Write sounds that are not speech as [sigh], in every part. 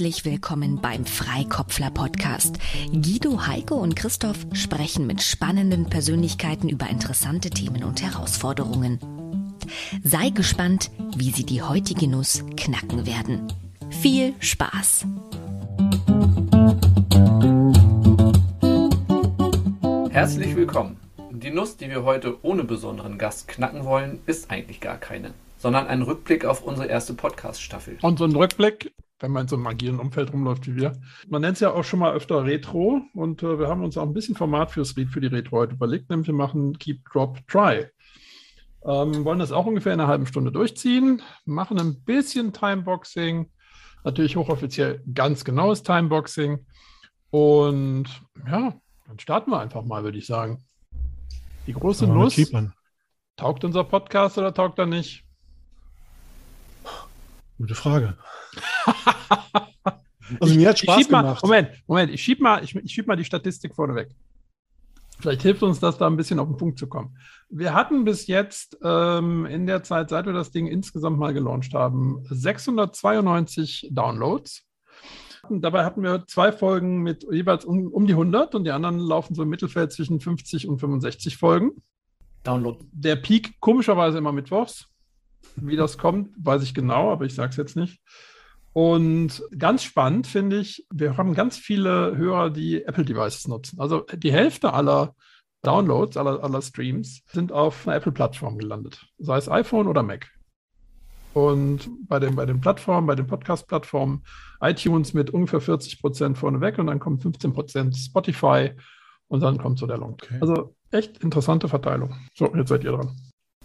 Herzlich willkommen beim Freikopfler Podcast. Guido, Heike und Christoph sprechen mit spannenden Persönlichkeiten über interessante Themen und Herausforderungen. Sei gespannt, wie sie die heutige Nuss knacken werden. Viel Spaß! Herzlich willkommen. Die Nuss, die wir heute ohne besonderen Gast knacken wollen, ist eigentlich gar keine, sondern ein Rückblick auf unsere erste Podcast-Staffel. Und so ein Rückblick wenn man in so einem agilen Umfeld rumläuft wie wir. Man nennt es ja auch schon mal öfter Retro und äh, wir haben uns auch ein bisschen Format fürs für die Retro heute überlegt, nämlich wir machen Keep, Drop, Try. Ähm, wollen das auch ungefähr in einer halben Stunde durchziehen, machen ein bisschen Timeboxing, natürlich hochoffiziell ganz genaues Timeboxing und ja, dann starten wir einfach mal, würde ich sagen. Die große Nuss. Taugt unser Podcast oder taugt er nicht? Gute Frage. [laughs] also mir hat Spaß gemacht. Mal, Moment, Moment, ich schieb mal, ich, ich schieb mal die Statistik vorneweg. Vielleicht hilft uns das, da ein bisschen auf den Punkt zu kommen. Wir hatten bis jetzt ähm, in der Zeit, seit wir das Ding insgesamt mal gelauncht haben, 692 Downloads. Dabei hatten wir zwei Folgen mit jeweils um, um die 100 und die anderen laufen so im Mittelfeld zwischen 50 und 65 Folgen. Download. Der Peak komischerweise immer mittwochs. Wie das kommt, weiß ich genau, aber ich sage es jetzt nicht. Und ganz spannend finde ich, wir haben ganz viele Hörer, die Apple-Devices nutzen. Also die Hälfte aller Downloads, aller, aller Streams sind auf einer Apple-Plattform gelandet, sei es iPhone oder Mac. Und bei den, bei den Plattformen, bei den Podcast-Plattformen, iTunes mit ungefähr 40 Prozent vorneweg und dann kommt 15 Prozent Spotify und dann kommt so der Long. Okay. Also echt interessante Verteilung. So, jetzt seid ihr dran.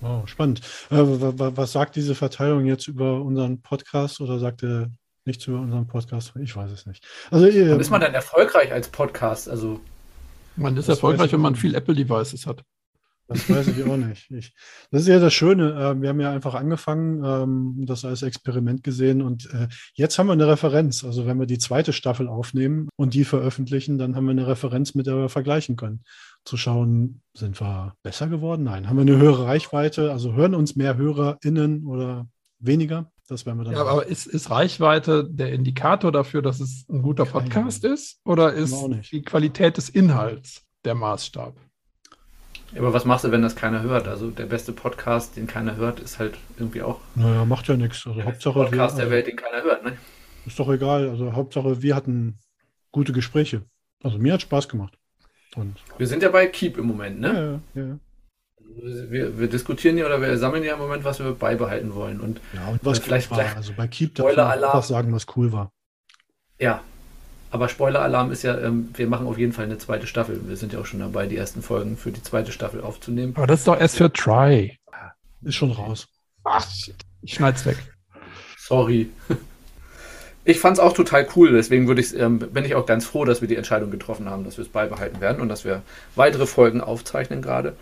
Oh, spannend. Äh, was sagt diese Verteilung jetzt über unseren Podcast oder sagt er nichts über unseren Podcast? Ich weiß es nicht. Also, äh, ist man dann erfolgreich als Podcast? Also, man ist erfolgreich, wenn man viel Apple-Devices hat. Das weiß ich auch nicht. Ich, das ist ja das Schöne. Äh, wir haben ja einfach angefangen, ähm, das als Experiment gesehen und äh, jetzt haben wir eine Referenz. Also wenn wir die zweite Staffel aufnehmen und die veröffentlichen, dann haben wir eine Referenz, mit der wir vergleichen können. Zu schauen, sind wir besser geworden? Nein. Haben wir eine höhere Reichweite? Also hören uns mehr HörerInnen oder weniger? Das werden wir dann. Ja, aber ist, ist Reichweite der Indikator dafür, dass es ein guter Podcast ist? Oder ist die Qualität des Inhalts der Maßstab? Aber was machst du, wenn das keiner hört? Also der beste Podcast, den keiner hört, ist halt irgendwie auch. Naja, macht ja nichts. Also der Hauptsache. Podcast wir, der Welt, den keiner hört, ne? Ist doch egal. Also Hauptsache, wir hatten gute Gespräche. Also mir hat Spaß gemacht. Und wir sind ja bei Keep im Moment, ne? Ja, ja. Wir, wir, diskutieren ja oder wir sammeln ja im Moment, was wir beibehalten wollen. Und, ja, und was vielleicht, war. Also bei Keep darf man einfach sagen, was cool war. Ja, aber Spoiler-Alarm ist ja, ähm, wir machen auf jeden Fall eine zweite Staffel. Wir sind ja auch schon dabei, die ersten Folgen für die zweite Staffel aufzunehmen. Aber das ist doch erst für Try. Ist schon raus. Ach, shit. ich schneid's weg. Sorry. [laughs] Ich fand's auch total cool, deswegen würde ich, ähm, bin ich auch ganz froh, dass wir die Entscheidung getroffen haben, dass wir es beibehalten werden und dass wir weitere Folgen aufzeichnen gerade.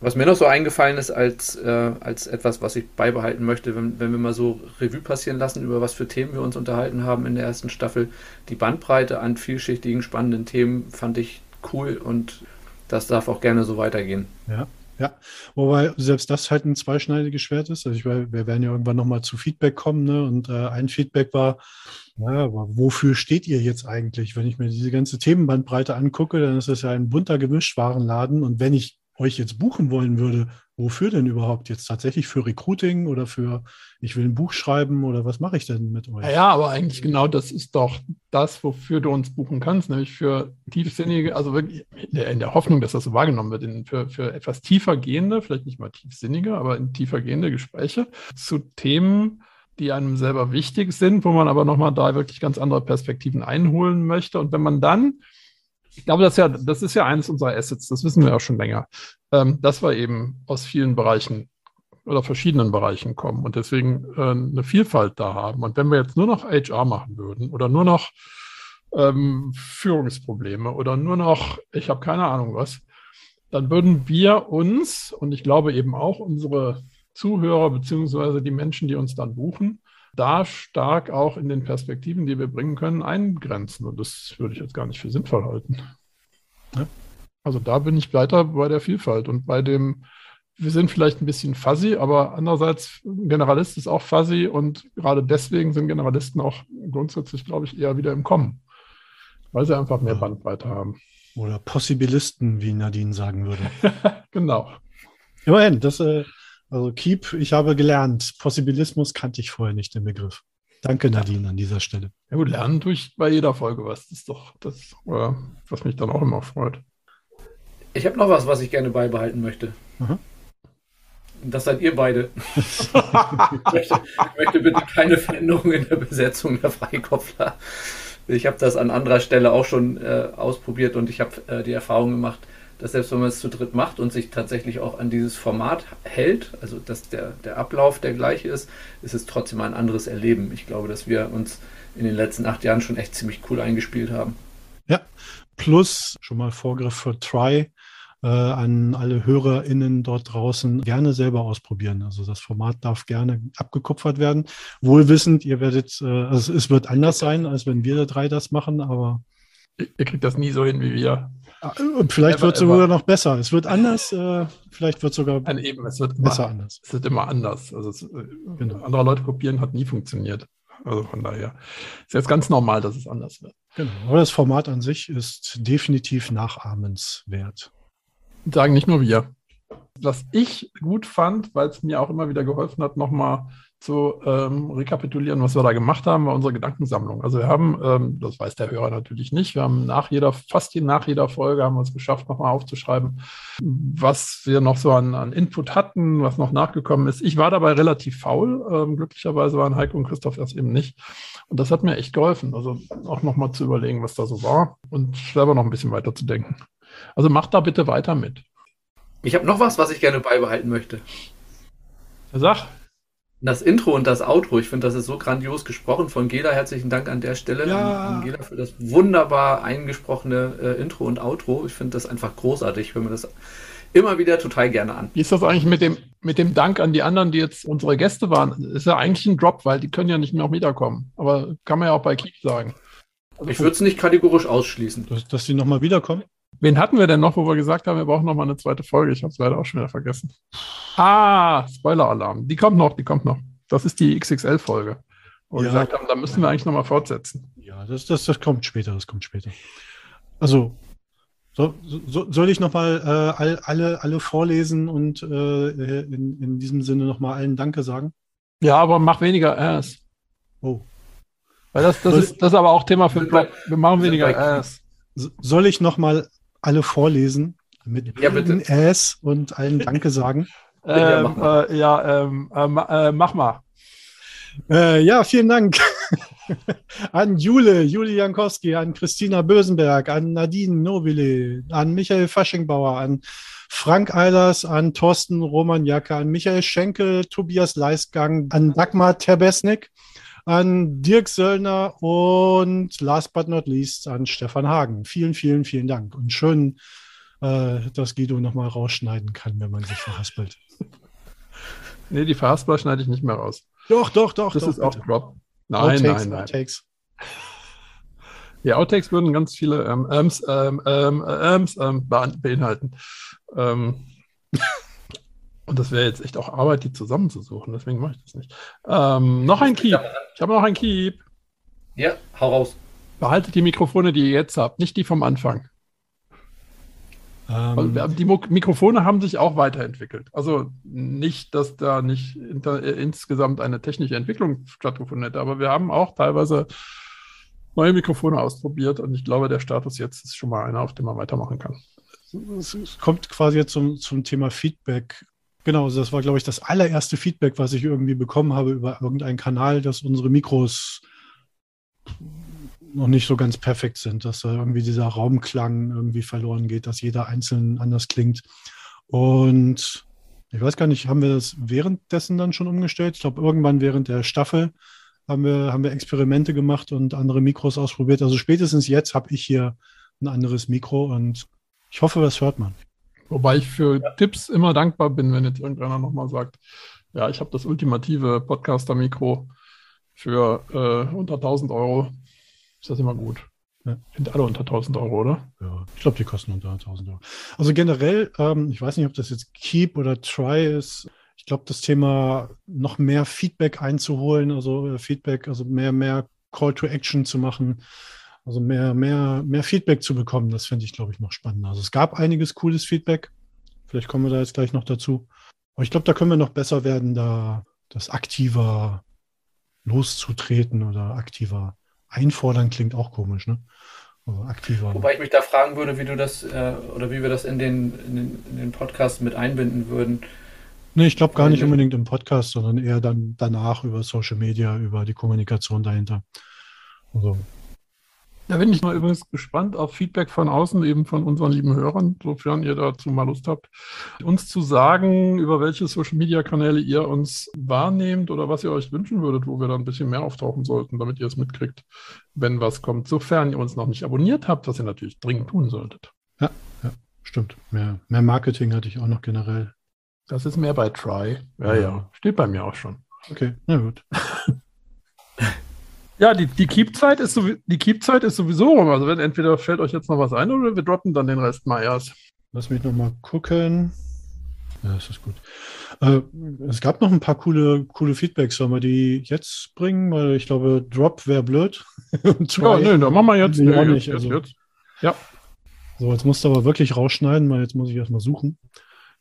Was mir noch so eingefallen ist als, äh, als etwas, was ich beibehalten möchte, wenn, wenn wir mal so Revue passieren lassen, über was für Themen wir uns unterhalten haben in der ersten Staffel. Die Bandbreite an vielschichtigen, spannenden Themen fand ich cool und das darf auch gerne so weitergehen. Ja, ja. Wobei selbst das halt ein zweischneidiges Schwert ist. Also ich, wir werden ja irgendwann nochmal zu Feedback kommen, ne? Und äh, ein Feedback war, ja, aber wofür steht ihr jetzt eigentlich? Wenn ich mir diese ganze Themenbandbreite angucke, dann ist das ja ein bunter Gemischtwarenladen. Und wenn ich euch jetzt buchen wollen würde, wofür denn überhaupt jetzt tatsächlich für Recruiting oder für ich will ein Buch schreiben oder was mache ich denn mit euch? Ja, aber eigentlich genau das ist doch das, wofür du uns buchen kannst, nämlich für tiefsinnige, also wirklich in der, in der Hoffnung, dass das so wahrgenommen wird, in, für, für etwas tiefer gehende, vielleicht nicht mal tiefsinnige, aber in tiefer gehende Gespräche zu Themen, die einem selber wichtig sind, wo man aber nochmal da wirklich ganz andere Perspektiven einholen möchte. Und wenn man dann ich glaube, das ist, ja, das ist ja eines unserer Assets, das wissen wir auch schon länger, ähm, dass wir eben aus vielen Bereichen oder verschiedenen Bereichen kommen und deswegen äh, eine Vielfalt da haben. Und wenn wir jetzt nur noch HR machen würden oder nur noch ähm, Führungsprobleme oder nur noch, ich habe keine Ahnung was, dann würden wir uns und ich glaube eben auch unsere Zuhörer beziehungsweise die Menschen, die uns dann buchen, da stark auch in den Perspektiven, die wir bringen können, eingrenzen. Und das würde ich jetzt gar nicht für sinnvoll halten. Ja? Also da bin ich weiter bei der Vielfalt und bei dem, wir sind vielleicht ein bisschen fuzzy, aber andererseits, ein Generalist ist auch fuzzy und gerade deswegen sind Generalisten auch grundsätzlich, glaube ich, eher wieder im Kommen, weil sie einfach mehr Bandbreite haben. Oder Possibilisten, wie Nadine sagen würde. [laughs] genau. Immerhin, das, äh, also Keep, ich habe gelernt. Possibilismus kannte ich vorher nicht, den Begriff. Danke, Nadine, an dieser Stelle. Ja gut, lernen tue ich bei jeder Folge was. Das ist doch das, äh, was mich dann auch immer freut. Ich habe noch was, was ich gerne beibehalten möchte. Aha. Das seid ihr beide. ich, möchte, ich möchte bitte keine Veränderung in der Besetzung der Freikopfler. Ich habe das an anderer Stelle auch schon äh, ausprobiert und ich habe äh, die Erfahrung gemacht, dass selbst wenn man es zu dritt macht und sich tatsächlich auch an dieses Format hält, also dass der, der Ablauf der gleiche ist, ist es trotzdem ein anderes Erleben. Ich glaube, dass wir uns in den letzten acht Jahren schon echt ziemlich cool eingespielt haben. Ja, plus schon mal Vorgriff für Try äh, an alle HörerInnen dort draußen gerne selber ausprobieren. Also das Format darf gerne abgekupfert werden. Wohlwissend, ihr werdet, äh, also es wird anders sein, als wenn wir drei das machen, aber ihr kriegt das nie so hin wie wir. Und vielleicht wird es sogar noch besser. Es wird anders, äh, vielleicht wird es sogar Nein, eben, es wird besser immer, anders. Es wird immer anders. Also es, äh, genau. andere Leute kopieren hat nie funktioniert. Also von daher ist jetzt ganz normal, dass es anders wird. Genau. Aber das Format an sich ist definitiv nachahmenswert sagen nicht nur wir. Was ich gut fand, weil es mir auch immer wieder geholfen hat, nochmal zu ähm, rekapitulieren, was wir da gemacht haben, war unsere Gedankensammlung. Also wir haben, ähm, das weiß der Hörer natürlich nicht, wir haben nach jeder, fast nach jeder Folge haben wir es geschafft, nochmal aufzuschreiben, was wir noch so an, an, Input hatten, was noch nachgekommen ist. Ich war dabei relativ faul. Ähm, glücklicherweise waren Heiko und Christoph das eben nicht. Und das hat mir echt geholfen, also auch nochmal zu überlegen, was da so war und selber noch ein bisschen weiter zu denken. Also macht da bitte weiter mit. Ich habe noch was, was ich gerne beibehalten möchte. Sag. Das Intro und das Outro, ich finde, das ist so grandios gesprochen von Gela. Herzlichen Dank an der Stelle ja. an, an Gela für das wunderbar eingesprochene äh, Intro und Outro. Ich finde das einfach großartig. Ich höre mir das immer wieder total gerne an. Wie ist das eigentlich mit dem, mit dem Dank an die anderen, die jetzt unsere Gäste waren? Ist ja eigentlich ein Drop, weil die können ja nicht mehr auch wiederkommen. Aber kann man ja auch bei Keep sagen. Also, ich würde es nicht kategorisch ausschließen. Dass, dass sie nochmal wiederkommen? Wen hatten wir denn noch, wo wir gesagt haben, wir brauchen noch mal eine zweite Folge? Ich habe es leider auch schon wieder vergessen. Ah, Spoiler-Alarm. Die kommt noch, die kommt noch. Das ist die XXL-Folge. Wo ja. wir gesagt haben, da müssen wir eigentlich noch mal fortsetzen. Ja, das, das, das kommt später, das kommt später. Also, so, so, soll ich noch mal äh, all, alle, alle vorlesen und äh, in, in diesem Sinne noch mal allen Danke sagen? Ja, aber mach weniger Ass. Oh. Weil das, das, ist, das ist aber auch Thema für. Wir machen weniger Ass. Soll ich noch mal alle vorlesen mit ja, bitte. S und allen Danke sagen? [laughs] ähm, äh, ja, ähm, äh, äh, mach mal. Äh, ja, vielen Dank [laughs] an Jule, Juli Jankowski, an Christina Bösenberg, an Nadine Nobile, an Michael Faschingbauer, an Frank Eilers, an Thorsten Romaniaka, an Michael Schenkel, Tobias Leisgang, an Dagmar Terbesnik, an Dirk Söllner und last but not least an Stefan Hagen. Vielen, vielen, vielen Dank. Und schön, äh, dass Guido nochmal rausschneiden kann, wenn man sich verhaspelt. [laughs] Nee, die Verhaspler schneide ich nicht mehr raus. Doch, doch, doch. Das doch, ist bitte. auch Drop. Nein, Outtakes, nein, nein. Outtakes. [laughs] Ja, Outtakes würden ganz viele ähm, Äms, ähm, ähm, Äms, ähm, beinhalten. Ähm, [laughs] und das wäre jetzt echt auch Arbeit, die zusammenzusuchen. Deswegen mache ich das nicht. Ähm, noch ein Keep. Ich habe noch ein Keep. Ja, hau raus. Behaltet die Mikrofone, die ihr jetzt habt, nicht die vom Anfang. Ähm. Die Mikrofone haben sich auch weiterentwickelt. Also nicht, dass da nicht inter, äh, insgesamt eine technische Entwicklung stattgefunden hätte, aber wir haben auch teilweise neue Mikrofone ausprobiert und ich glaube, der Status jetzt ist schon mal einer, auf dem man weitermachen kann. Es kommt quasi jetzt zum, zum Thema Feedback Genau, also das war, glaube ich, das allererste Feedback, was ich irgendwie bekommen habe über irgendeinen Kanal, dass unsere Mikros noch nicht so ganz perfekt sind, dass da irgendwie dieser Raumklang irgendwie verloren geht, dass jeder einzeln anders klingt. Und ich weiß gar nicht, haben wir das währenddessen dann schon umgestellt? Ich glaube, irgendwann während der Staffel haben wir, haben wir Experimente gemacht und andere Mikros ausprobiert. Also spätestens jetzt habe ich hier ein anderes Mikro und ich hoffe, das hört man. Wobei ich für ja. Tipps immer dankbar bin, wenn jetzt irgendeiner nochmal sagt, ja, ich habe das ultimative Podcaster-Mikro für äh, unter 1000 Euro. Ist das immer gut. Ja. Sind alle unter 1000 Euro, oder? Ja, ich glaube, die kosten unter 1000 Euro. Also generell, ähm, ich weiß nicht, ob das jetzt Keep oder Try ist. Ich glaube, das Thema noch mehr Feedback einzuholen, also äh, Feedback, also mehr, mehr Call to Action zu machen. Also mehr, mehr, mehr Feedback zu bekommen, das fände ich, glaube ich, noch spannender. Also es gab einiges cooles Feedback. Vielleicht kommen wir da jetzt gleich noch dazu. Aber ich glaube, da können wir noch besser werden, da das aktiver loszutreten oder aktiver einfordern klingt auch komisch, ne? Also aktiver. Wobei ich mich da fragen würde, wie du das äh, oder wie wir das in den, in den, in den Podcast mit einbinden würden. Nee, ich glaube gar nicht unbedingt im Podcast, sondern eher dann danach über Social Media, über die Kommunikation dahinter. Also da bin ich mal übrigens gespannt auf Feedback von außen, eben von unseren lieben Hörern, sofern ihr dazu mal Lust habt, uns zu sagen, über welche Social Media Kanäle ihr uns wahrnehmt oder was ihr euch wünschen würdet, wo wir da ein bisschen mehr auftauchen sollten, damit ihr es mitkriegt, wenn was kommt. Sofern ihr uns noch nicht abonniert habt, was ihr natürlich dringend tun solltet. Ja, ja, stimmt. Mehr, mehr Marketing hatte ich auch noch generell. Das ist mehr bei Try. Ja, ja, ja. Steht bei mir auch schon. Okay, na gut. [laughs] Ja, die, die Keep-Zeit ist, die Keep ist sowieso rum. Also wenn entweder fällt euch jetzt noch was ein oder wir droppen dann den Rest mal erst. Lass mich noch mal gucken. Ja, das ist gut. Äh, es gab noch ein paar coole, coole Feedbacks. Sollen wir die jetzt bringen? Weil ich glaube, Drop wäre blöd. [laughs] ja, nee, dann machen wir jetzt. Nee, nee, nicht. Jetzt, also. jetzt. Ja. So, jetzt musst du aber wirklich rausschneiden, weil jetzt muss ich erstmal suchen.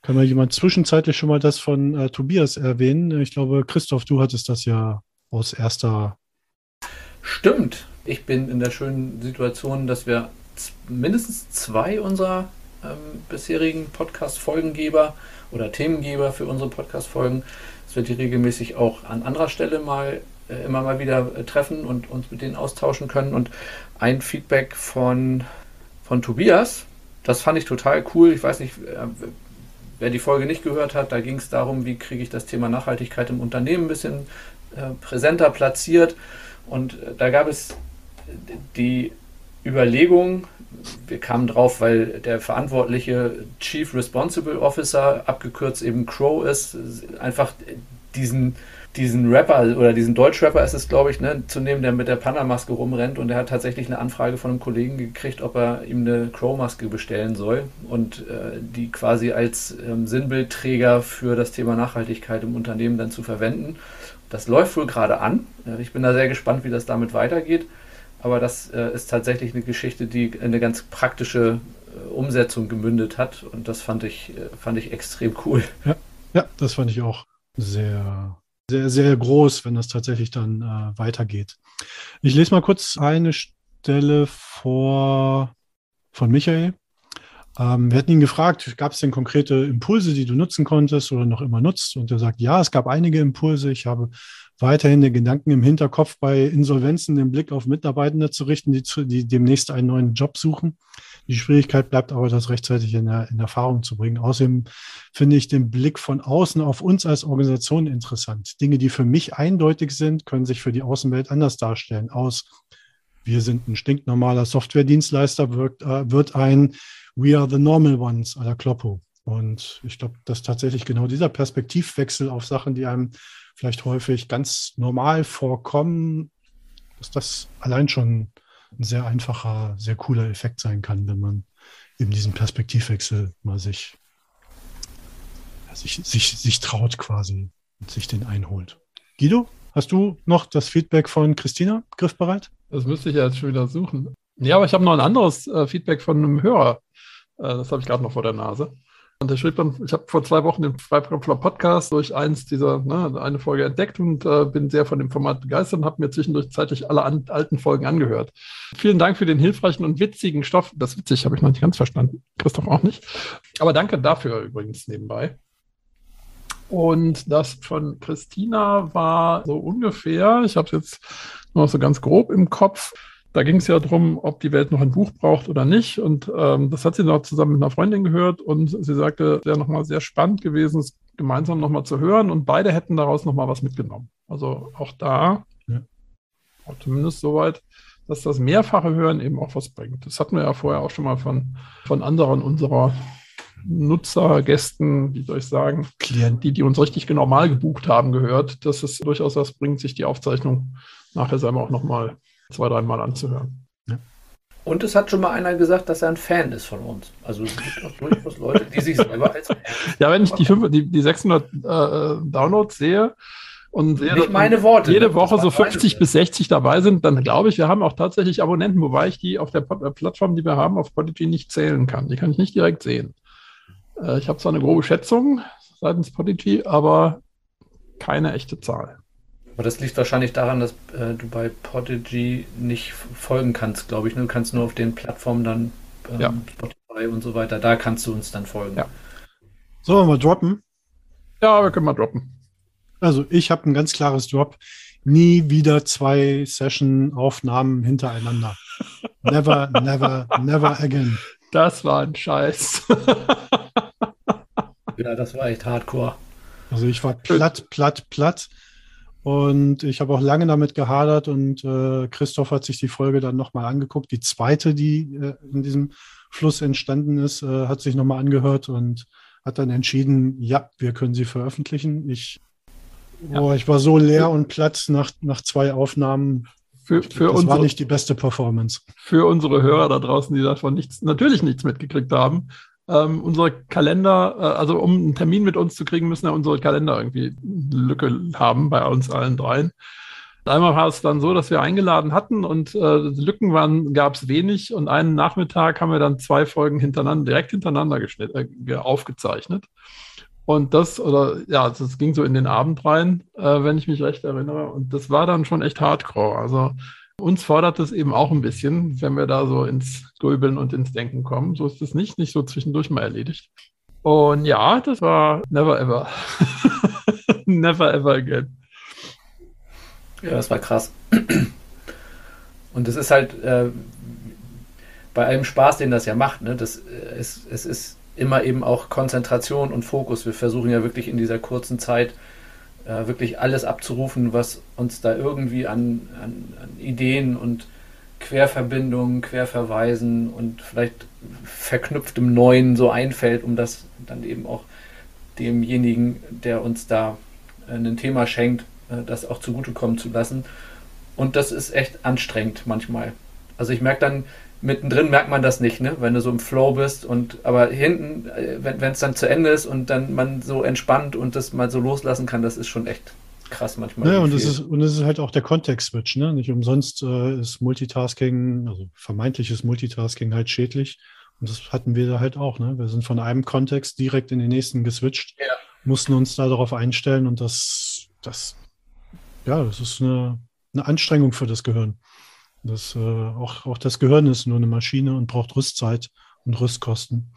Kann mal jemand zwischenzeitlich schon mal das von äh, Tobias erwähnen? Ich glaube, Christoph, du hattest das ja aus erster Stimmt. Ich bin in der schönen Situation, dass wir mindestens zwei unserer ähm, bisherigen Podcast-Folgengeber oder Themengeber für unsere Podcast-Folgen, dass wir die regelmäßig auch an anderer Stelle mal äh, immer mal wieder äh, treffen und uns mit denen austauschen können. Und ein Feedback von, von Tobias, das fand ich total cool. Ich weiß nicht, äh, wer die Folge nicht gehört hat, da ging es darum, wie kriege ich das Thema Nachhaltigkeit im Unternehmen ein bisschen äh, präsenter platziert. Und äh, da gab es die Überlegung, wir kamen drauf, weil der verantwortliche Chief Responsible Officer, abgekürzt eben Crow ist, einfach diesen, diesen Rapper oder diesen Deutschrapper ist es, glaube ich, ne, zu nehmen, der mit der Panda-Maske rumrennt und der hat tatsächlich eine Anfrage von einem Kollegen gekriegt, ob er ihm eine Crow-Maske bestellen soll und äh, die quasi als ähm, Sinnbildträger für das Thema Nachhaltigkeit im Unternehmen dann zu verwenden. Das läuft wohl gerade an. Äh, ich bin da sehr gespannt, wie das damit weitergeht. Aber das äh, ist tatsächlich eine Geschichte, die in eine ganz praktische äh, Umsetzung gemündet hat. Und das fand ich, äh, fand ich extrem cool. Ja, ja, das fand ich auch sehr, sehr, sehr groß, wenn das tatsächlich dann äh, weitergeht. Ich lese mal kurz eine Stelle vor von Michael. Ähm, wir hatten ihn gefragt, gab es denn konkrete Impulse, die du nutzen konntest oder noch immer nutzt? Und er sagt, ja, es gab einige Impulse. Ich habe weiterhin den Gedanken im Hinterkopf, bei Insolvenzen den Blick auf Mitarbeitende zu richten, die, zu, die demnächst einen neuen Job suchen. Die Schwierigkeit bleibt aber, das rechtzeitig in, in Erfahrung zu bringen. Außerdem finde ich den Blick von außen auf uns als Organisation interessant. Dinge, die für mich eindeutig sind, können sich für die Außenwelt anders darstellen. Aus wir sind ein stinknormaler Softwaredienstleister, wird, äh, wird ein We are the normal ones à la Kloppo. Und ich glaube, dass tatsächlich genau dieser Perspektivwechsel auf Sachen, die einem vielleicht häufig ganz normal vorkommen, dass das allein schon ein sehr einfacher, sehr cooler Effekt sein kann, wenn man eben diesen Perspektivwechsel mal sich, sich, sich, sich traut quasi und sich den einholt. Guido, hast du noch das Feedback von Christina griffbereit? Das müsste ich ja jetzt schon wieder suchen. Ja, aber ich habe noch ein anderes äh, Feedback von einem Hörer das habe ich gerade noch vor der Nase. Und er schrieb dann, ich habe vor zwei Wochen den Freiberufler Podcast durch eins dieser, ne, eine Folge entdeckt und äh, bin sehr von dem Format begeistert und habe mir zwischendurch zeitlich alle an, alten Folgen angehört. Vielen Dank für den hilfreichen und witzigen Stoff. Das witzig habe ich noch nicht ganz verstanden. Christoph auch nicht. Aber danke dafür übrigens nebenbei. Und das von Christina war so ungefähr, ich habe es jetzt noch so ganz grob im Kopf, da ging es ja darum, ob die Welt noch ein Buch braucht oder nicht. Und ähm, das hat sie noch zusammen mit einer Freundin gehört und sie sagte, es wäre nochmal sehr spannend gewesen, es gemeinsam nochmal zu hören und beide hätten daraus nochmal was mitgenommen. Also auch da, ja. zumindest soweit, dass das mehrfache Hören eben auch was bringt. Das hatten wir ja vorher auch schon mal von, von anderen unserer Nutzer, Gästen, wie soll ich sagen, Klienten, die, die uns richtig normal gebucht haben, gehört, dass es durchaus was bringt, sich die Aufzeichnung nachher selber auch nochmal zwei, dreimal anzuhören. Ja. Und es hat schon mal einer gesagt, dass er ein Fan ist von uns. Also es gibt auch durchaus Leute, die sich selber als Fan Ja, wenn ich die, fünf, die, die 600 äh, Downloads sehe, und Nicht meine Worte. jede ne? Woche Das so waren 50 meine. bis 60 dabei sind, dann glaube ich, wir haben auch tatsächlich Abonnenten, wobei ich die auf der Pod- äh, Plattform, die wir haben, auf Podigy nicht zählen kann. Die kann ich nicht direkt sehen. Äh, Ich habe zwar eine grobe Schätzung seitens Podigy, aber keine echte Zahl. Aber das liegt wahrscheinlich daran, dass äh, du bei Podigy nicht folgen kannst, glaube ich. ne? Du kannst nur auf den Plattformen dann ähm, Ja. Spotify und so weiter, da kannst du uns dann folgen. Ja. Sollen wir mal droppen? Ja, wir können mal droppen. Also ich habe ein ganz klares Drop. Nie wieder zwei Session-Aufnahmen hintereinander. [laughs] Never, never, never again. Das war ein Scheiß. Ja, das war echt hardcore. Also ich war platt, platt, platt. Und ich habe auch lange damit gehadert und äh, Christoph hat sich die Folge dann nochmal angeguckt. Die zweite, die äh, in diesem Fluss entstanden ist, äh, hat sich nochmal angehört und hat dann entschieden, ja, wir können sie veröffentlichen. Ich, boah, ich war so leer und platt nach, nach zwei Aufnahmen. Für, für, das war unsere, nicht die beste Performance. für unsere Hörer da draußen, die davon nichts, natürlich nichts mitgekriegt haben. Ähm, unsere Kalender, äh, also um einen Termin mit uns zu kriegen, müssen ja unsere Kalender irgendwie eine Lücke haben bei uns allen dreien. Einmal war es dann so, dass wir eingeladen hatten und äh, Lücken waren, gab es wenig und einen Nachmittag haben wir dann zwei Folgen hintereinander, direkt hintereinander äh, ge- aufgezeichnet. Und das, oder ja, das ging so in den Abend rein, äh, wenn ich mich recht erinnere. Und das war dann schon echt hardcore. Also uns fordert es eben auch ein bisschen, wenn wir da so ins Grübeln und ins Denken kommen. So ist es nicht, nicht so zwischendurch mal erledigt. Und ja, das war never ever. [laughs] never ever again. Ja, das war krass. Und es ist halt äh, bei allem Spaß, den das ja macht, ne, das, äh, es, es ist immer eben auch Konzentration und Fokus. Wir versuchen ja wirklich in dieser kurzen Zeit äh, wirklich alles abzurufen, was uns da irgendwie an, an, an Ideen und Querverbindungen, Querverweisen und vielleicht verknüpftem Neuen so einfällt, um das dann eben auch demjenigen, der uns da äh, ein Thema schenkt, äh, das auch zugutekommen zu lassen. Und das ist echt anstrengend manchmal. Also ich merke dann, mittendrin merkt man das nicht, ne? wenn du so im Flow bist und aber hinten, äh, wenn es dann zu Ende ist und dann man so entspannt und das mal so loslassen kann, das ist schon echt krass manchmal. Ja, und es ist, und es ist halt auch der Kontext-Switch, ne? Nicht umsonst äh, ist Multitasking, also vermeintliches Multitasking halt schädlich. Und das hatten wir da halt auch, ne? Wir sind von einem Kontext direkt in den nächsten geswitcht, Ja. mussten uns da darauf einstellen und das, das, ja, das ist eine, eine Anstrengung für das Gehirn. Das, äh, auch, auch das Gehirn ist nur eine Maschine und braucht Rüstzeit und Rüstkosten.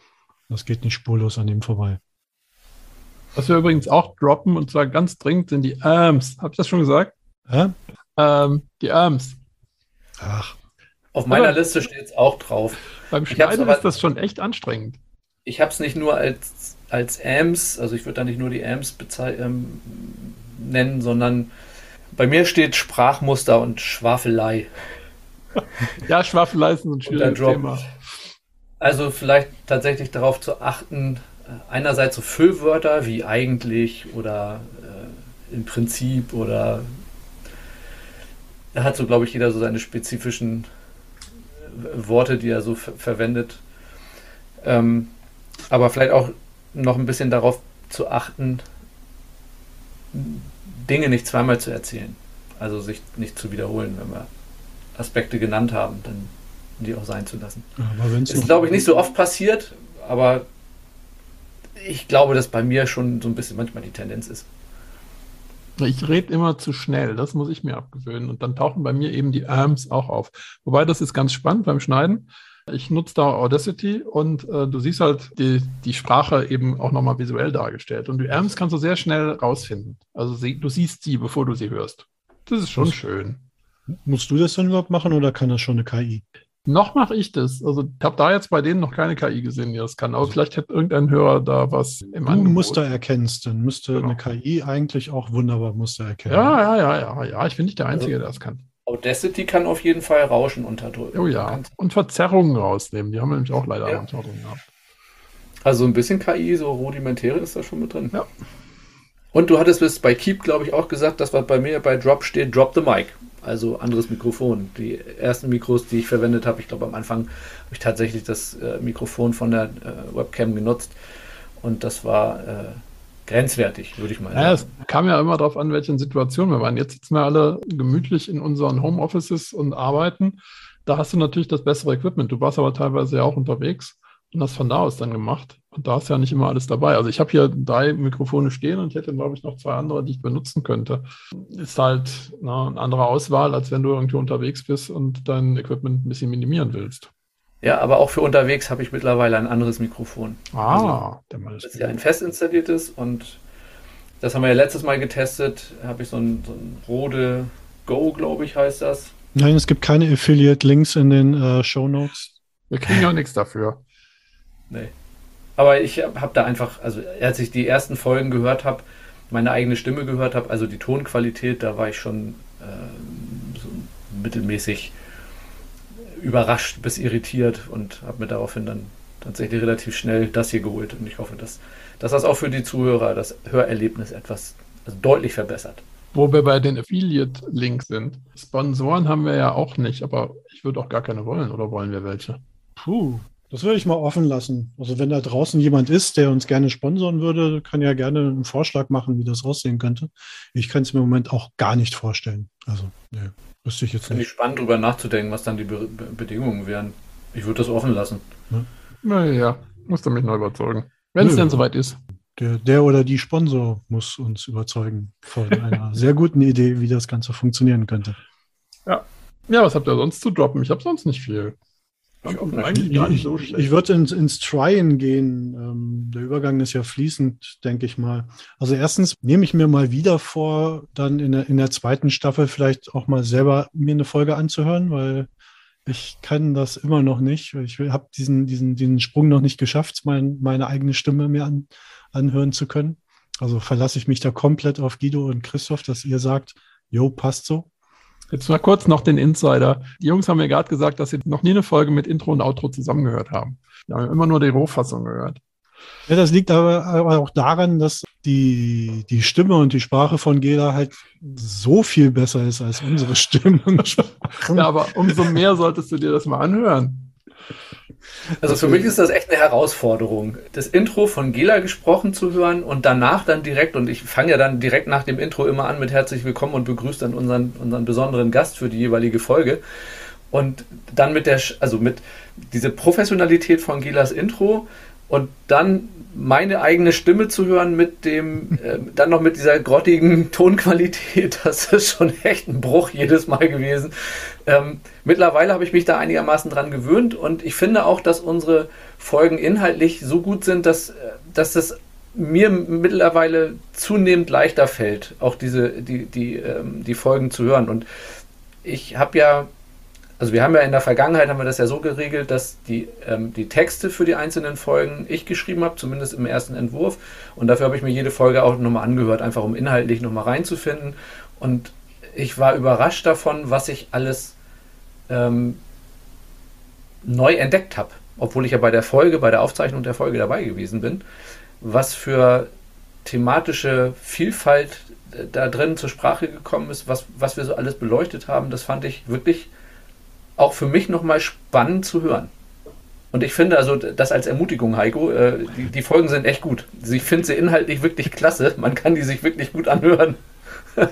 Das geht nicht spurlos an dem vorbei. Was wir übrigens auch droppen, und zwar ganz dringend, sind die Arms. Hab ich das schon gesagt? Hä? Ähm, die Arms. Ach, Auf meiner Aber- Liste steht es auch drauf. Beim Schneiden aber- ist das schon echt anstrengend. Ich habe es nicht nur als, als AMS, also ich würde da nicht nur die AMS ähm, nennen, sondern bei mir steht Sprachmuster und Schwafelei. [laughs] Ja, Schwafelei ist ein schwieriges. Thema. Also vielleicht tatsächlich darauf zu achten, äh, einerseits so Füllwörter wie eigentlich oder äh, im Prinzip oder da hat so, glaube ich, jeder so seine spezifischen äh, Worte, die er so ver verwendet. Ähm, aber vielleicht auch noch ein bisschen darauf zu achten, Dinge nicht zweimal zu erzählen. Also sich nicht zu wiederholen, wenn wir Aspekte genannt haben, dann die auch sein zu lassen. es Ist, glaube ich, nicht so oft passiert, aber ich glaube, dass bei mir schon so ein bisschen manchmal die Tendenz ist. Ich rede immer zu schnell, das muss ich mir abgewöhnen. Und dann tauchen bei mir eben die Arms auch auf. Wobei das ist ganz spannend beim Schneiden. Ich nutze da Audacity und äh, du siehst halt die, die Sprache eben auch nochmal visuell dargestellt. Und die Arms kannst du sehr schnell rausfinden. Also sie, du siehst sie, bevor du sie hörst. Das ist schon Das- schön. Musst du das dann überhaupt machen oder kann das schon eine KI? Noch mache ich das. Also ich habe da jetzt bei denen noch keine KI gesehen, die das kann. Aber vielleicht hat irgendein Hörer da was im Du Angebot. Muster erkennst, dann müsste Genau. eine KI eigentlich auch wunderbar Muster erkennen. Ja, ja, ja, ja, ja. Ich bin nicht der Einzige, der das kann. Audacity kann auf jeden Fall Rauschen unterdrücken. Oh ja. Und Verzerrungen rausnehmen. Die haben wir nämlich auch leider Ja. manchmal drin gehabt. Also ein bisschen KI, so rudimentäre ist da schon mit drin. Ja. Und du hattest es bei Keep, glaube ich, auch gesagt, dass was bei mir bei Drop steht, Drop the Mic. Also anderes Mikrofon. Die ersten Mikros, die ich verwendet habe, ich glaube am Anfang habe ich tatsächlich das äh, Mikrofon von der äh, Webcam genutzt. Und das war äh, grenzwertig, würde ich mal sagen. Ja, es kam ja immer darauf an, welche Situation wir waren. Jetzt sitzen wir alle gemütlich in unseren Homeoffices und arbeiten. Da hast du natürlich das bessere Equipment. Du warst aber teilweise ja auch unterwegs und hast von da aus dann gemacht. Und da ist ja nicht immer alles dabei. Also ich habe hier drei Mikrofone stehen und ich hätte, glaube ich, noch zwei andere, die ich benutzen könnte. Ist halt na, eine andere Auswahl, als wenn du irgendwie unterwegs bist und dein Equipment ein bisschen minimieren willst. Ja, aber auch für unterwegs habe ich mittlerweile ein anderes Mikrofon. Ah, also, der Mann ist. Das ist ja ein fest installiertes und das haben wir ja letztes Mal getestet. Habe ich so ein, so ein Rode Go, glaube ich, heißt das. Nein, es gibt keine Affiliate-Links in den äh, Show Notes. Wir kriegen ja nichts dafür. Nee. Aber ich habe da einfach, also als ich die ersten Folgen gehört habe, meine eigene Stimme gehört habe, also die Tonqualität, da war ich schon äh, so mittelmäßig überrascht bis irritiert und habe mir daraufhin dann tatsächlich relativ schnell das hier geholt. Und ich hoffe, dass, dass das auch für die Zuhörer das Hörerlebnis etwas also deutlich verbessert. Wo wir bei den Affiliate-Links sind. Sponsoren haben wir ja auch nicht, aber ich würde auch gar keine wollen, oder wollen wir welche? Puh, das würde ich mal offen lassen. Also wenn da draußen jemand ist, der uns gerne sponsoren würde, kann ja gerne einen Vorschlag machen, wie das aussehen könnte. Ich kann es mir im Moment auch gar nicht vorstellen. Also, nee, wüsste ich jetzt Finde nicht. ich spannend, darüber nachzudenken, was dann die Be Be Bedingungen wären. Ich würde das offen lassen. Ja. Naja, musst du mich noch überzeugen. Wenn es denn soweit ist. Der, der oder die Sponsor muss uns überzeugen von einer [laughs] sehr guten Idee, wie das Ganze funktionieren könnte. Ja. Ja, was habt ihr sonst zu droppen? Ich habe sonst nicht viel. Ich, eigentlich gar nicht so schlecht. Ich würde ins, ins Tryen gehen. Ähm, der Übergang ist ja fließend, denke ich mal. Also erstens nehme ich mir mal wieder vor, dann in der, in der zweiten Staffel vielleicht auch mal selber mir eine Folge anzuhören, weil ich kann das immer noch nicht. Ich habe diesen, diesen, diesen Sprung noch nicht geschafft, mein, meine eigene Stimme mir an, anhören zu können. Also verlasse ich mich da komplett auf Guido und Christoph, dass ihr sagt, jo, passt so. Jetzt mal kurz noch den Insider. Die Jungs haben mir gerade gesagt, dass sie noch nie eine Folge mit Intro und Outro zusammengehört haben. Die haben immer nur die Rohfassung gehört. Ja, das liegt aber, aber auch daran, dass die, die Stimme und die Sprache von Gela halt so viel besser ist als unsere Stimme und [laughs] Sprache. Ja, aber umso mehr solltest du dir das mal anhören. Also für mich ist das echt eine Herausforderung, das Intro von Gela gesprochen zu hören und danach dann direkt, und ich fange ja dann direkt nach dem Intro immer an mit herzlich willkommen und begrüßt dann unseren, unseren besonderen Gast für die jeweilige Folge. Und dann mit der, also mit dieser Professionalität von Gelas Intro und dann meine eigene Stimme zu hören mit dem, äh, dann noch mit dieser grottigen [laughs] Tonqualität, das ist schon echt ein Bruch jedes Mal gewesen. Ähm, mittlerweile habe ich mich da einigermaßen dran gewöhnt und ich finde auch, dass unsere Folgen inhaltlich so gut sind, dass, äh, dass das mir mittlerweile zunehmend leichter fällt, auch diese, die, die, ähm, die Folgen zu hören. Und ich habe ja also wir haben ja in der Vergangenheit haben wir das ja so geregelt, dass die, ähm, die Texte für die einzelnen Folgen ich geschrieben habe, zumindest im ersten Entwurf. Und dafür habe ich mir jede Folge auch nochmal angehört, einfach um inhaltlich nochmal reinzufinden. Und ich war überrascht davon, was ich alles ähm, neu entdeckt habe, obwohl ich ja bei der Folge, bei der Aufzeichnung der Folge dabei gewesen bin, was für thematische Vielfalt äh, da drin zur Sprache gekommen ist, was, was wir so alles beleuchtet haben, das fand ich wirklich auch für mich nochmal spannend zu hören. Und ich finde also das als Ermutigung, Heiko, äh, die, die, Folgen sind echt gut. Ich finde sie inhaltlich wirklich klasse. Man kann die sich wirklich gut anhören. [laughs]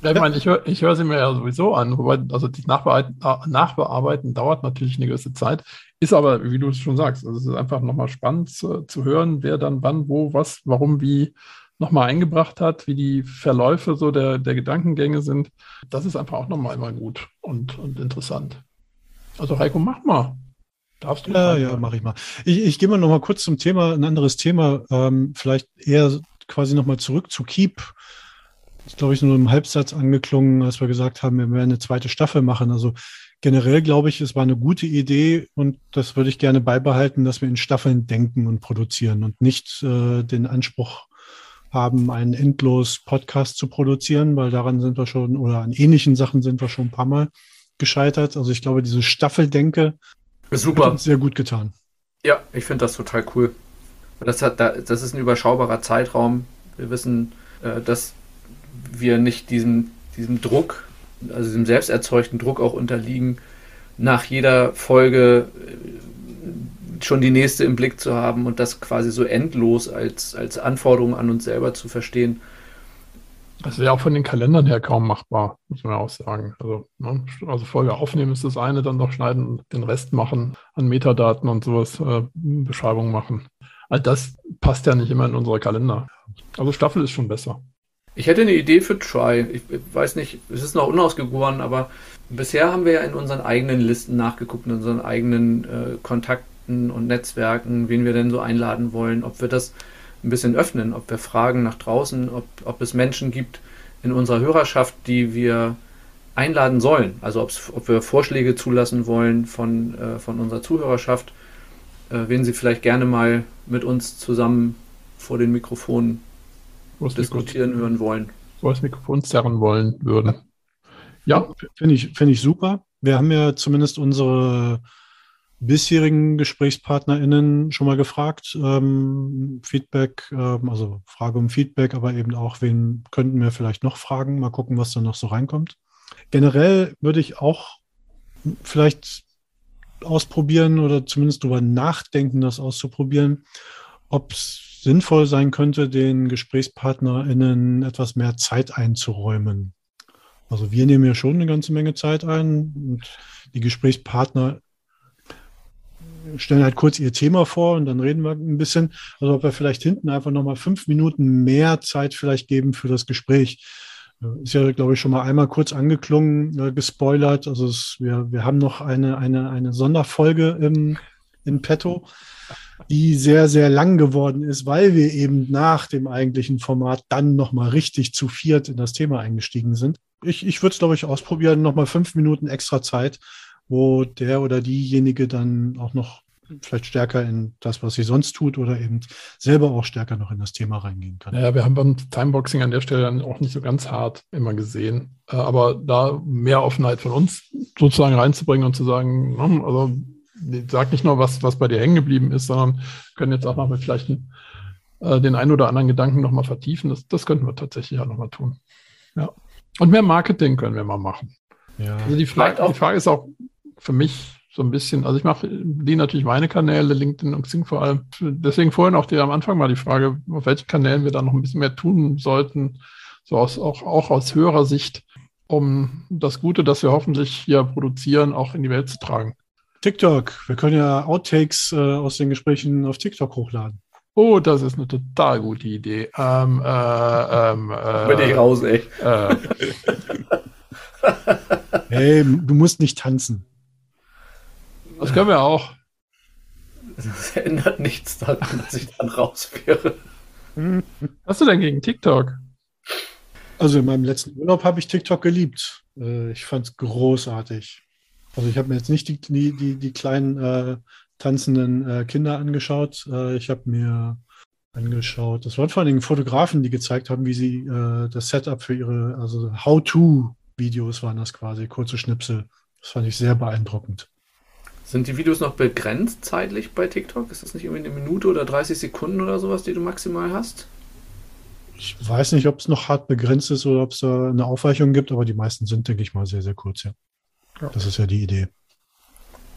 Ja, ich meine, ich höre hör sie mir ja sowieso an, wobei, also das Nachbearbeiten, Nachbearbeiten dauert natürlich eine gewisse Zeit, ist aber, wie du es schon sagst, also es ist einfach nochmal spannend zu, zu, hören, wer dann wann, wo, was, warum, wie nochmal eingebracht hat, wie die Verläufe so der, der Gedankengänge sind. Das ist einfach auch nochmal immer gut und, und interessant. Also Heiko, mach mal. Darfst du? Ja, ja, mach ich mal. Ich, ich gehe mal nochmal kurz zum Thema, ein anderes Thema, ähm, vielleicht eher quasi nochmal zurück zu Keep. Das ist, glaube ich, nur im Halbsatz angeklungen, als wir gesagt haben, wir werden eine zweite Staffel machen. Also generell glaube ich, es war eine gute Idee und das würde ich gerne beibehalten, dass wir in Staffeln denken und produzieren und nicht äh, den Anspruch haben, einen endlos Podcast zu produzieren, weil daran sind wir schon, oder an ähnlichen Sachen sind wir schon ein paar Mal gescheitert. Also ich glaube, diese Staffeldenke Super. hat uns sehr gut getan. Ja, ich finde das total cool. Das, hat, das ist ein überschaubarer Zeitraum. Wir wissen, äh, dass wir nicht diesem, diesem Druck, also diesem selbst erzeugten Druck auch unterliegen, nach jeder Folge äh, schon die nächste im Blick zu haben und das quasi so endlos als, als Anforderung an uns selber zu verstehen. Das wäre auch von den Kalendern her kaum machbar, muss man auch sagen. Also, ne? also Folge aufnehmen ist das eine, dann noch schneiden und den Rest machen, an Metadaten und sowas, äh, Beschreibungen machen. All das passt ja nicht immer in unsere Kalender. Also Staffel ist schon besser. Ich hätte eine Idee für Try. Ich weiß nicht, es ist noch unausgegoren, aber bisher haben wir ja in unseren eigenen Listen nachgeguckt, in unseren eigenen äh, Kontakten und Netzwerken, wen wir denn so einladen wollen, ob wir das ein bisschen öffnen, ob wir fragen nach draußen, ob, ob es Menschen gibt in unserer Hörerschaft, die wir einladen sollen. Also ob wir Vorschläge zulassen wollen von, äh, von unserer Zuhörerschaft, äh, wen sie vielleicht gerne mal mit uns zusammen vor den Mikrofonen diskutieren hören wollen. Vor das Mikrofon zerren wollen würden. Ja, finde ich, find ich super. Wir haben ja zumindest unsere bisherigen GesprächspartnerInnen schon mal gefragt. Ähm, Feedback, ähm, also Frage um Feedback, aber eben auch, wen könnten wir vielleicht noch fragen? Mal gucken, was da noch so reinkommt. Generell würde ich auch vielleicht ausprobieren oder zumindest darüber nachdenken, das auszuprobieren, ob es sinnvoll sein könnte, den GesprächspartnerInnen etwas mehr Zeit einzuräumen. Also wir nehmen ja schon eine ganze Menge Zeit ein und die Gesprächspartner stellen halt kurz ihr Thema vor und dann reden wir ein bisschen. Also ob wir vielleicht hinten einfach nochmal fünf Minuten mehr Zeit vielleicht geben für das Gespräch. Ist ja, glaube ich, schon mal einmal kurz angeklungen, äh, gespoilert. Also es, wir, wir haben noch eine, eine, eine Sonderfolge im, in petto, die sehr, sehr lang geworden ist, weil wir eben nach dem eigentlichen Format dann nochmal richtig zu viert in das Thema eingestiegen sind. Ich, ich würde es, glaube ich, ausprobieren, nochmal fünf Minuten extra Zeit wo der oder diejenige dann auch noch vielleicht stärker in das, was sie sonst tut oder eben selber auch stärker noch in das Thema reingehen kann. Ja, wir haben beim Timeboxing an der Stelle dann auch nicht so ganz hart immer gesehen, äh, aber da mehr Offenheit von uns sozusagen reinzubringen und zu sagen, also sag nicht nur, was, was bei dir hängen geblieben ist, sondern können jetzt auch noch mal vielleicht äh, den einen oder anderen Gedanken noch mal vertiefen. Das, das könnten wir tatsächlich auch noch mal tun. Ja. Und mehr Marketing können wir mal machen. Ja. Also die Frage, die Frage ist auch, für mich so ein bisschen, also ich mache die natürlich meine Kanäle, LinkedIn und Xing vor allem. Deswegen vorhin auch die, am Anfang mal die Frage, auf welchen Kanälen wir da noch ein bisschen mehr tun sollten, so aus, auch, auch aus höherer Sicht, um das Gute, das wir hoffentlich hier produzieren, auch in die Welt zu tragen. TikTok. Wir können ja Outtakes äh, aus den Gesprächen auf TikTok hochladen. Oh, das ist eine total gute Idee. Ähm, äh, ähm, äh, Bin ich raus, ey. Äh. [laughs] hey, du musst nicht tanzen. Das können wir auch. Das ändert nichts daran, dass ich dann raus wäre. Was hast du denn gegen TikTok? Also in meinem letzten Urlaub habe ich TikTok geliebt. Äh, ich fand es großartig. Also ich habe mir jetzt nicht die, die, die, die kleinen äh, tanzenden äh, Kinder angeschaut. Äh, ich habe mir angeschaut, das waren vor allen Dingen Fotografen, die gezeigt haben, wie sie äh, das Setup für ihre, also How-to-Videos waren das quasi, kurze Schnipsel. Das fand ich sehr beeindruckend. Sind die Videos noch begrenzt zeitlich bei TikTok? Ist das nicht irgendwie eine Minute oder 30 Sekunden oder sowas, die du maximal hast? Ich weiß nicht, ob es noch hart begrenzt ist oder ob es da eine Aufweichung gibt, aber die meisten sind, denke ich mal, sehr, sehr kurz, ja. ja. Das ist ja die Idee.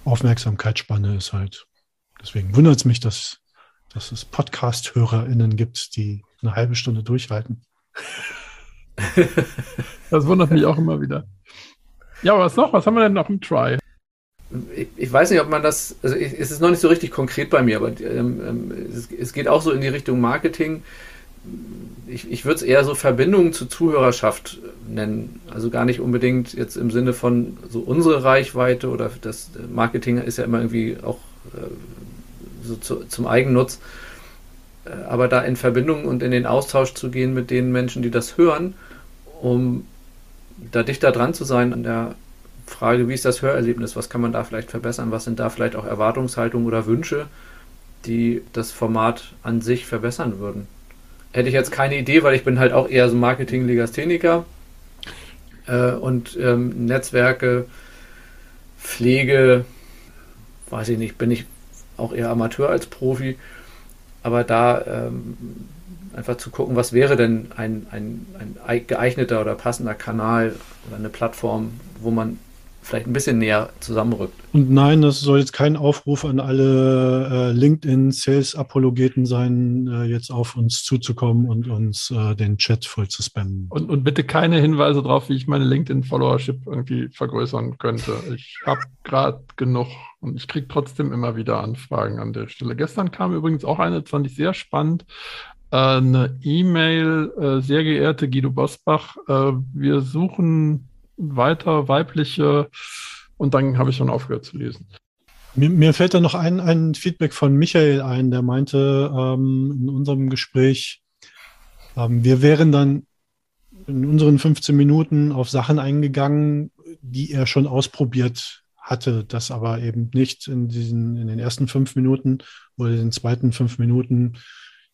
Aufmerksamkeitsspanne ist halt. Deswegen wundert es mich, dass, dass es Podcast-HörerInnen gibt, die eine halbe Stunde durchhalten. das wundert mich auch immer wieder. Ja, was noch? Was haben wir denn noch im Try? Ich, ich, weiß nicht, ob man das, also es ist noch nicht so richtig konkret bei mir, aber ähm, ähm, es, es, geht auch so in die Richtung Marketing. Ich, ich würde es eher so Verbindungen zur Zuhörerschaft nennen. Also gar nicht unbedingt jetzt im Sinne von so unsere Reichweite oder das Marketing ist ja immer irgendwie auch äh, so zu, zum Eigennutz. Äh, aber da in Verbindung und in den Austausch zu gehen mit den Menschen, die das hören, um da dichter dran zu sein an der Frage, wie ist das Hörerlebnis? Was kann man da vielleicht verbessern? Was sind da vielleicht auch Erwartungshaltungen oder Wünsche, die das Format an sich verbessern würden? Hätte ich jetzt keine Idee, weil ich bin halt auch eher so Marketing-Legastheniker äh, und ähm, Netzwerke, Pflege, weiß ich nicht, bin ich auch eher Amateur als Profi. Aber da ähm, einfach zu gucken, was wäre denn ein, ein, ein geeigneter oder passender Kanal oder eine Plattform, wo man vielleicht ein bisschen näher zusammenrückt. Und nein, das soll jetzt kein Aufruf an alle äh, LinkedIn-Sales-Apologeten sein, äh, jetzt auf uns zuzukommen und uns äh, den Chat voll zu spammen. Und, und bitte keine Hinweise darauf, wie ich meine LinkedIn-Followership irgendwie vergrößern könnte. Ich habe gerade genug und ich kriege trotzdem immer wieder Anfragen an der Stelle. Gestern kam übrigens auch eine, das fand ich sehr spannend, äh, eine E-Mail, äh, sehr geehrte Guido Bosbach, äh, wir suchen weiter weibliche und dann habe ich schon aufgehört zu lesen. Mir, mir fällt da noch ein, ein Feedback von Michael ein, der meinte ähm, in unserem Gespräch, ähm, wir wären dann in unseren 15 Minuten auf Sachen eingegangen, die er schon ausprobiert hatte, das aber eben nicht in diesen, in den ersten fünf Minuten oder den zweiten fünf Minuten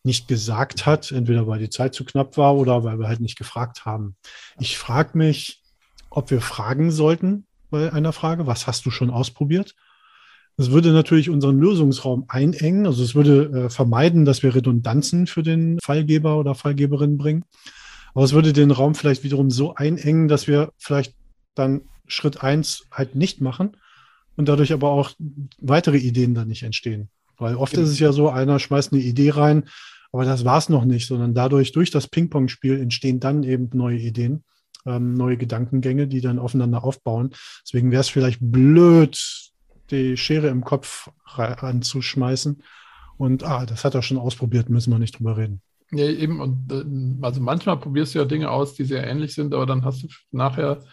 nicht gesagt hat, entweder weil die Zeit zu knapp war oder weil wir halt nicht gefragt haben. Ich frage mich, ob wir fragen sollten bei einer Frage, was hast du schon ausprobiert? Das würde natürlich unseren Lösungsraum einengen. Also es würde äh, vermeiden, dass wir Redundanzen für den Fallgeber oder Fallgeberin bringen. Aber es würde den Raum vielleicht wiederum so einengen, dass wir vielleicht dann Schritt eins halt nicht machen und dadurch aber auch weitere Ideen dann nicht entstehen. Weil oft ist es ja so, einer schmeißt eine Idee rein, aber das war es noch nicht, sondern dadurch, durch das Ping-Pong-Spiel entstehen dann eben neue Ideen ähm, neue Gedankengänge, die dann aufeinander aufbauen. Deswegen wäre es vielleicht blöd, die Schere im Kopf anzuschmeißen. Und ah, das hat er schon ausprobiert, müssen wir nicht drüber reden. Ja, eben. Und äh, also manchmal probierst du ja Dinge aus, die sehr ähnlich sind, aber dann hast du nachher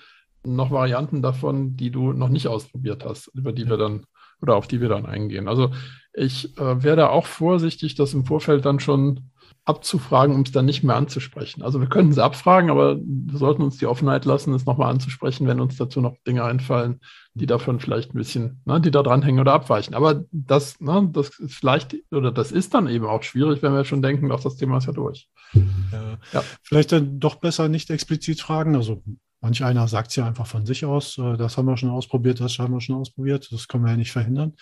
noch Varianten davon, die du noch nicht ausprobiert hast, über die wir dann oder auf die wir dann eingehen. Also ich äh, wäre auch vorsichtig, das im Vorfeld dann schon abzufragen, um es dann nicht mehr anzusprechen. Also wir könnten sie abfragen, aber wir sollten uns die Offenheit lassen, es nochmal anzusprechen, wenn uns dazu noch Dinge einfallen, die davon vielleicht ein bisschen, ne, die da dranhängen oder abweichen. Aber das, ne, das ist vielleicht, oder das ist dann eben auch schwierig, wenn wir schon denken, doch das Thema ist ja durch. Ja. ja. Vielleicht dann doch besser nicht explizit fragen. Also Manch einer sagt es ja einfach von sich aus, äh, das haben wir schon ausprobiert, das haben wir schon ausprobiert, das können wir ja nicht verhindern.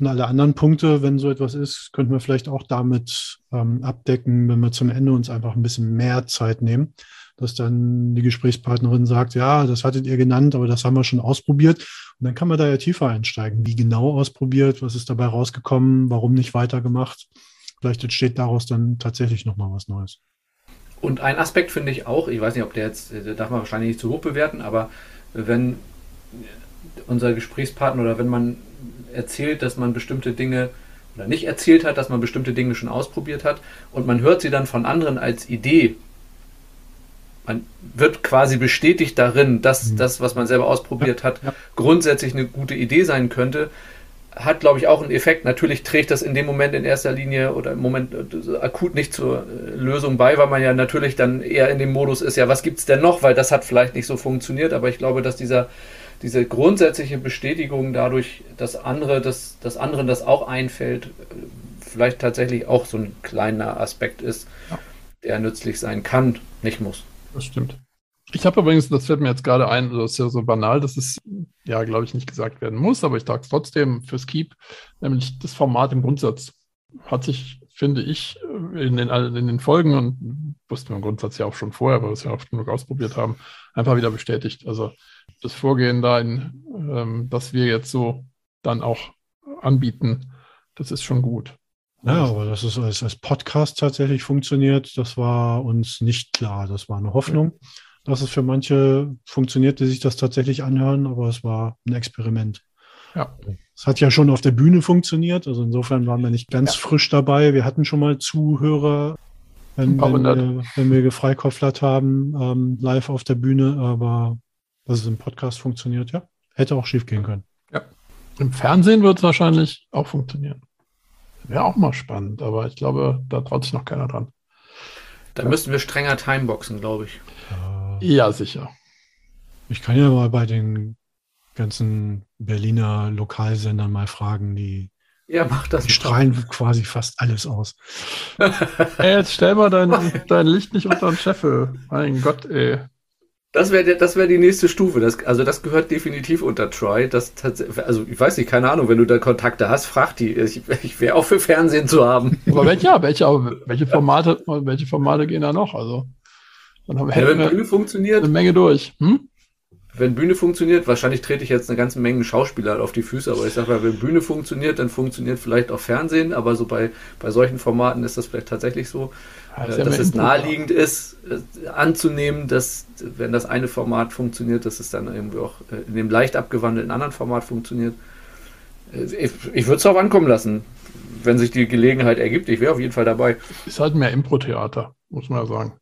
Und alle anderen Punkte, wenn so etwas ist, könnten wir vielleicht auch damit ähm, abdecken, wenn wir zum Ende uns einfach ein bisschen mehr Zeit nehmen, dass dann die Gesprächspartnerin sagt, ja, das hattet ihr genannt, aber das haben wir schon ausprobiert. Und dann kann man da ja tiefer einsteigen. Wie genau ausprobiert, was ist dabei rausgekommen, warum nicht weitergemacht? Vielleicht entsteht daraus dann tatsächlich nochmal was Neues. Und ein Aspekt finde ich auch, ich weiß nicht, ob der jetzt, der darf man wahrscheinlich nicht zu hoch bewerten, aber wenn unser Gesprächspartner oder wenn man erzählt, dass man bestimmte Dinge oder nicht erzählt hat, dass man bestimmte Dinge schon ausprobiert hat und man hört sie dann von anderen als Idee, man wird quasi bestätigt darin, dass mhm. das, was man selber ausprobiert hat, ja. grundsätzlich eine gute Idee sein könnte, hat, glaube ich, auch einen Effekt. Natürlich trägt das in dem Moment in erster Linie oder im Moment äh, akut nicht zur äh, Lösung bei, weil man ja natürlich dann eher in dem Modus ist, ja, was gibt es denn noch? Weil das hat vielleicht nicht so funktioniert, aber ich glaube, dass dieser, diese grundsätzliche Bestätigung dadurch, dass andere, dass, dass anderen das auch einfällt, äh, vielleicht tatsächlich auch so ein kleiner Aspekt ist, ja. der nützlich sein kann, nicht muss. Das stimmt. Ich habe übrigens, das fällt mir jetzt gerade ein, das ist ja so banal, dass es ja, glaube ich, nicht gesagt werden muss, aber ich sage es trotzdem fürs Keep, nämlich das Format im Grundsatz hat sich, finde ich, in den, in den Folgen und wussten wir im Grundsatz ja auch schon vorher, weil wir es ja oft genug ausprobiert haben, einfach wieder bestätigt. Also das Vorgehen da, in, ähm, dass wir jetzt so dann auch anbieten, das ist schon gut. Ja, aber dass es als, als Podcast tatsächlich funktioniert, das war uns nicht klar. Das war eine Hoffnung. Dass es für manche funktioniert, die sich das tatsächlich anhören, aber es war ein Experiment. Ja. Es hat ja schon auf der Bühne funktioniert, also insofern waren wir nicht ganz ja. frisch dabei. Wir hatten schon mal Zuhörer, wenn, wenn, wir, wenn wir gefreikopflert haben, ähm, live auf der Bühne, aber dass es im Podcast funktioniert, ja, hätte auch schief gehen können. Ja. Im Fernsehen wird es wahrscheinlich auch funktionieren. Wäre auch mal spannend, aber ich glaube, da traut sich noch keiner dran. Da ja. müssten wir strenger timeboxen, glaube ich. Ja. Ja, sicher. Ich kann ja mal bei den ganzen Berliner Lokalsendern mal fragen, die, ja, mach das die strahlen quasi fast alles aus. [laughs] ey, jetzt stell mal dein, dein Licht nicht unter den Scheffel. Mein Gott, ey. Das wäre das wär die nächste Stufe. Das, also das gehört definitiv unter Troy. Das also ich weiß nicht, keine Ahnung, wenn du da Kontakte hast, frag die. Ich, ich wäre auch für Fernsehen zu haben. Aber welche, ja, welche, welche Formate, welche Formate gehen da noch? Also dann haben ja, wenn Bühne funktioniert. Eine Menge durch. Hm? wenn Bühne funktioniert, wahrscheinlich trete ich jetzt eine ganze Menge Schauspieler auf die Füße, aber ich sage mal, wenn Bühne funktioniert, dann funktioniert vielleicht auch Fernsehen, aber so bei, bei solchen Formaten ist das vielleicht tatsächlich so, ja, äh, dass es naheliegend ist, äh, anzunehmen, dass wenn das eine Format funktioniert, dass es dann irgendwie auch äh, in dem leicht abgewandelten anderen Format funktioniert. Ich, ich würde es darauf ankommen lassen, wenn sich die Gelegenheit ergibt. Ich wäre auf jeden Fall dabei. Ist halt mehr Impro-Theater, muss man ja sagen.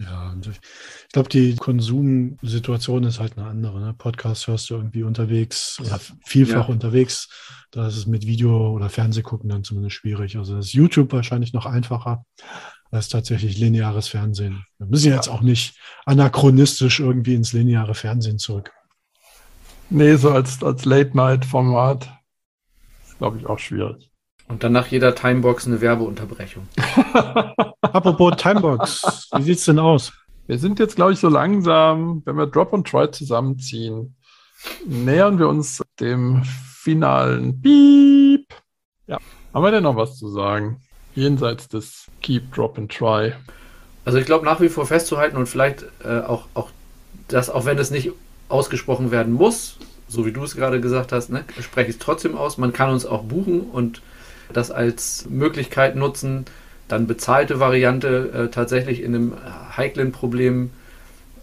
Ja, ich glaube, die Konsumsituation ist halt eine andere. Ne? Podcast hörst du irgendwie unterwegs, oder vielfach ja. unterwegs. Da ist es mit Video oder Fernsehgucken dann zumindest schwierig. Also das ist YouTube wahrscheinlich noch einfacher als tatsächlich lineares Fernsehen. Wir müssen ja. jetzt auch nicht anachronistisch irgendwie ins lineare Fernsehen zurück. Nee, so als, als Late-Night-Format ist, glaube ich, auch schwierig. Und dann nach jeder Timebox eine Werbeunterbrechung. [laughs] Apropos Timebox, wie sieht es denn aus? Wir sind jetzt, glaube ich, so langsam, wenn wir Drop und Try zusammenziehen, nähern wir uns dem finalen Beep. Ja, haben wir denn noch was zu sagen? Jenseits des Keep, Drop and Try. Also ich glaube nach wie vor festzuhalten und vielleicht äh, auch, auch das, auch wenn es nicht ausgesprochen werden muss, so wie du es gerade gesagt hast, ne, spreche ich es trotzdem aus. Man kann uns auch buchen und das als Möglichkeit nutzen, dann bezahlte Variante äh, tatsächlich in einem heiklen Problem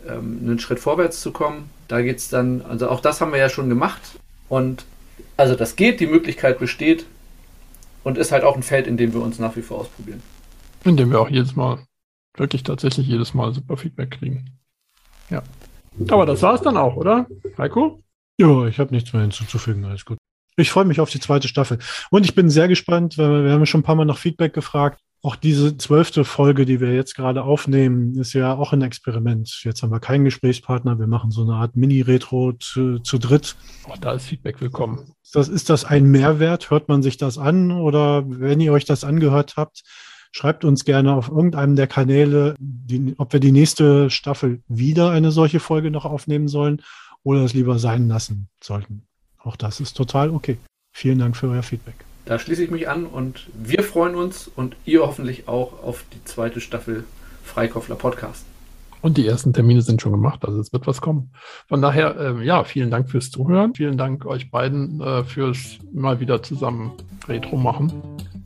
ähm, einen Schritt vorwärts zu kommen. Da geht es dann, also auch das haben wir ja schon gemacht und also das geht, die Möglichkeit besteht und ist halt auch ein Feld, in dem wir uns nach wie vor ausprobieren. In dem wir auch jedes Mal, wirklich tatsächlich jedes Mal super Feedback kriegen. Ja. Aber das war es dann auch, oder? Heiko? Ja, ich habe nichts mehr hinzuzufügen, alles gut. Ich freue mich auf die zweite Staffel. Und ich bin sehr gespannt, weil wir haben schon ein paar Mal nach Feedback gefragt. Auch diese zwölfte Folge, die wir jetzt gerade aufnehmen, ist ja auch ein Experiment. Jetzt haben wir keinen Gesprächspartner. Wir machen so eine Art Mini-Retro zu, zu dritt. Auch da ist Feedback willkommen. Das, ist das ein Mehrwert? Hört man sich das an? Oder wenn ihr euch das angehört habt, schreibt uns gerne auf irgendeinem der Kanäle, die, ob wir die nächste Staffel wieder eine solche Folge noch aufnehmen sollen oder es lieber sein lassen sollten. Auch das ist total okay. Vielen Dank für euer Feedback. Da schließe ich mich an und wir freuen uns und ihr hoffentlich auch auf die zweite Staffel Freikoffler Podcast. Und die ersten Termine sind schon gemacht, also es wird was kommen. Von daher, äh, ja, vielen Dank fürs Zuhören. Vielen Dank euch beiden äh, fürs mal wieder zusammen Retro machen.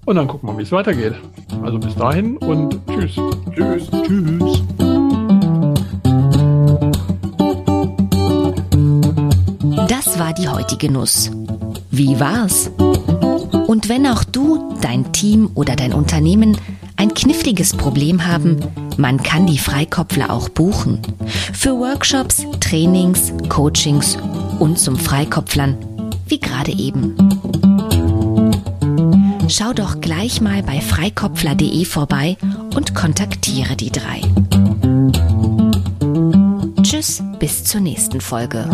Und dann gucken wir, wie es weitergeht. Also bis dahin und tschüss. Tschüss. Tschüss. War die heutige Nuss. Wie war's? Und wenn auch du, dein Team oder dein Unternehmen ein kniffliges Problem haben, man kann die Freikopfler auch buchen. Für Workshops, Trainings, Coachings und zum Freikopflern, wie gerade eben. Schau doch gleich mal bei freikopfler.de vorbei und kontaktiere die drei. Tschüss, bis zur nächsten Folge.